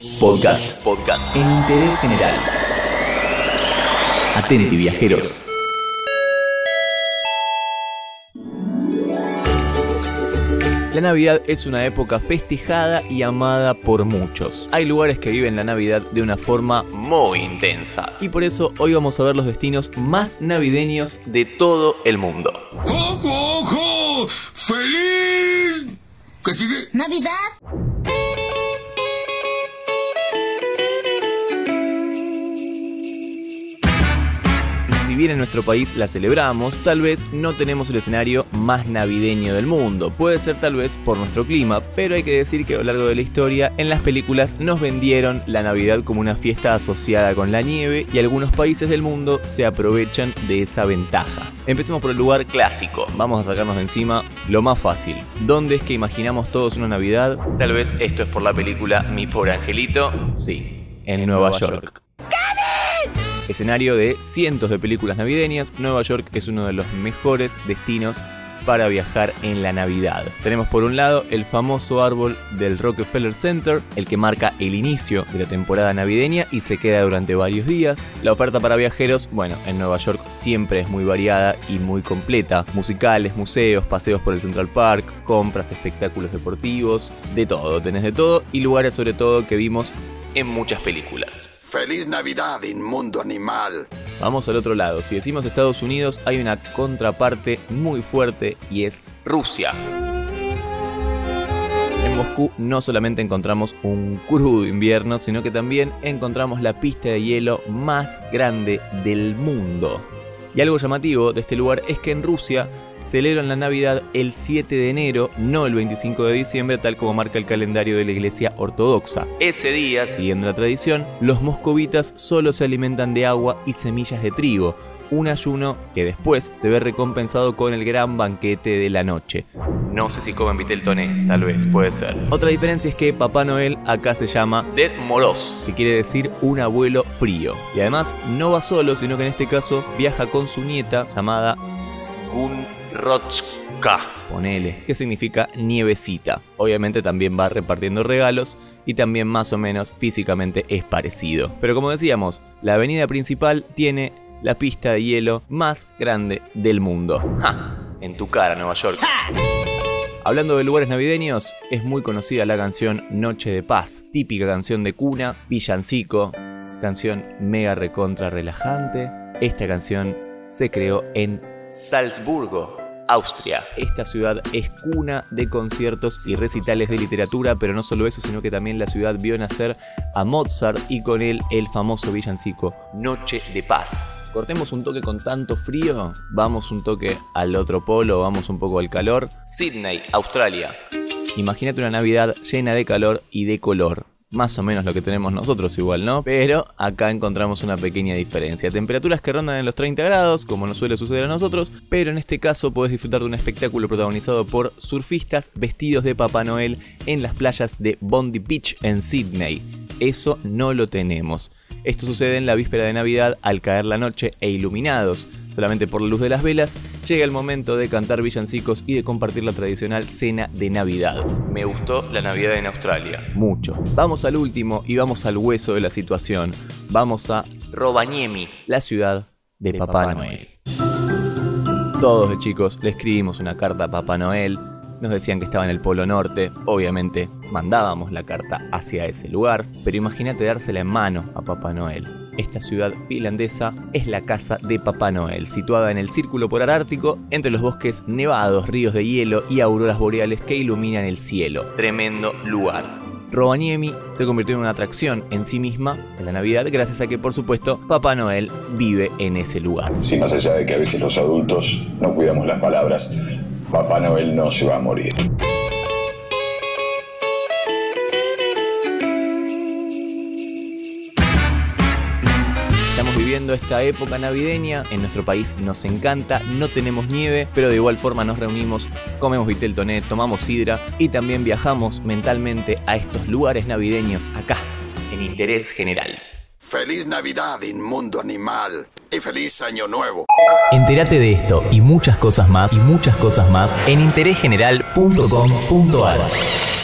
Podcast. Podcast. En interés general. Atenti, viajeros. La Navidad es una época festejada y amada por muchos. Hay lugares que viven la Navidad de una forma muy intensa. Y por eso hoy vamos a ver los destinos más navideños de todo el mundo. ¡Ojo, ojo! ¡Feliz! ¿Qué sigue? ¿Navidad? En nuestro país la celebramos, tal vez no tenemos el escenario más navideño del mundo. Puede ser tal vez por nuestro clima, pero hay que decir que a lo largo de la historia en las películas nos vendieron la Navidad como una fiesta asociada con la nieve y algunos países del mundo se aprovechan de esa ventaja. Empecemos por el lugar clásico. Vamos a sacarnos de encima lo más fácil. ¿Dónde es que imaginamos todos una Navidad? Tal vez esto es por la película Mi pobre angelito. Sí, en, Nueva, York. Escenario de cientos de películas navideñas, Nueva York es uno de los mejores destinos para viajar en la Navidad. Tenemos por un lado el famoso árbol del Rockefeller Center, el que marca el inicio de la temporada navideña y se queda durante varios días. La oferta para viajeros, bueno, en Nueva York siempre es muy variada y muy completa. Musicales, museos, paseos por el Central Park, compras, espectáculos deportivos, de todo, tenés de todo y lugares sobre todo que vimos en muchas películas. ¡Feliz Navidad, inmundo animal! Vamos al otro lado. Si decimos Estados Unidos, hay una contraparte muy fuerte y es Rusia. En Moscú no solamente encontramos un crudo invierno, sino que también encontramos la pista de hielo más grande del mundo. Y algo llamativo de este lugar es que en Rusia celebran la Navidad el 7 de enero, no el 25 de diciembre, tal como marca el calendario de la Iglesia Ortodoxa. Ese día, siguiendo la tradición, los moscovitas solo se alimentan de agua y semillas de trigo, un ayuno que después se ve recompensado con el gran banquete de la noche. No sé si comen vitel toné, tal vez, puede ser. Otra diferencia es que Papá Noel acá se llama Dead Moros, que quiere decir un abuelo frío. Y además no va solo, sino que en este caso viaja con su nieta llamada Skunrotska, ponele, que significa nievecita. Obviamente también va repartiendo regalos y también más o menos físicamente es parecido. Pero como decíamos, la avenida principal tiene la pista de hielo más grande del mundo. ¡Ja! En tu cara, Nueva York. Hablando de lugares navideños, es muy conocida la canción Noche de Paz, típica canción de cuna, villancico, canción mega recontra relajante. Esta canción se creó en Salzburgo, Austria. Esta ciudad es cuna de conciertos y recitales de literatura, pero no solo eso, sino que también la ciudad vio nacer a Mozart y con él el famoso villancico Noche de Paz. Cortemos un toque con tanto frío, vamos un toque al otro polo, vamos un poco al calor. Sydney, Australia. Imagínate una Navidad llena de calor y de color más o menos lo que tenemos nosotros igual, ¿no? Pero acá encontramos una pequeña diferencia. Temperaturas que rondan en los 30 grados, como nos suele suceder a nosotros, pero en este caso podés disfrutar de un espectáculo protagonizado por surfistas vestidos de Papá Noel en las playas de Bondi Beach en Sydney. Eso no lo tenemos. Esto sucede en la víspera de Navidad al caer la noche e iluminados solamente por la luz de las velas, llega el momento de cantar villancicos y de compartir la tradicional cena de Navidad. Me gustó la Navidad en Australia, mucho. Vamos al último y vamos al hueso de la situación. Vamos a Rovaniemi, la ciudad de, Papá, Noel. Todos de chicos le escribimos una carta a Papá Noel nos decían que estaba en el Polo Norte, obviamente mandábamos la carta hacia ese lugar, pero imagínate dársela en mano a Papá Noel. Esta ciudad finlandesa es la casa de Papá Noel, situada en el Círculo Polar Ártico, entre los bosques nevados, ríos de hielo y auroras boreales que iluminan el cielo. Tremendo lugar. Rovaniemi se convirtió en una atracción en sí misma en la Navidad gracias a que por supuesto Papá Noel vive en ese lugar. Sí, más allá de que a veces los adultos no cuidamos las palabras, Papá Noel no se va a morir. Estamos viviendo esta época navideña, en nuestro país nos encanta, no tenemos nieve, pero de igual forma nos reunimos, comemos vitel toné, tomamos sidra y también viajamos mentalmente a estos lugares navideños acá, en interés general. ¡Feliz Navidad, inmundo animal! ¡Y feliz Año Nuevo! Entérate de esto y muchas cosas más y muchas cosas más en interésgeneral.com.ar.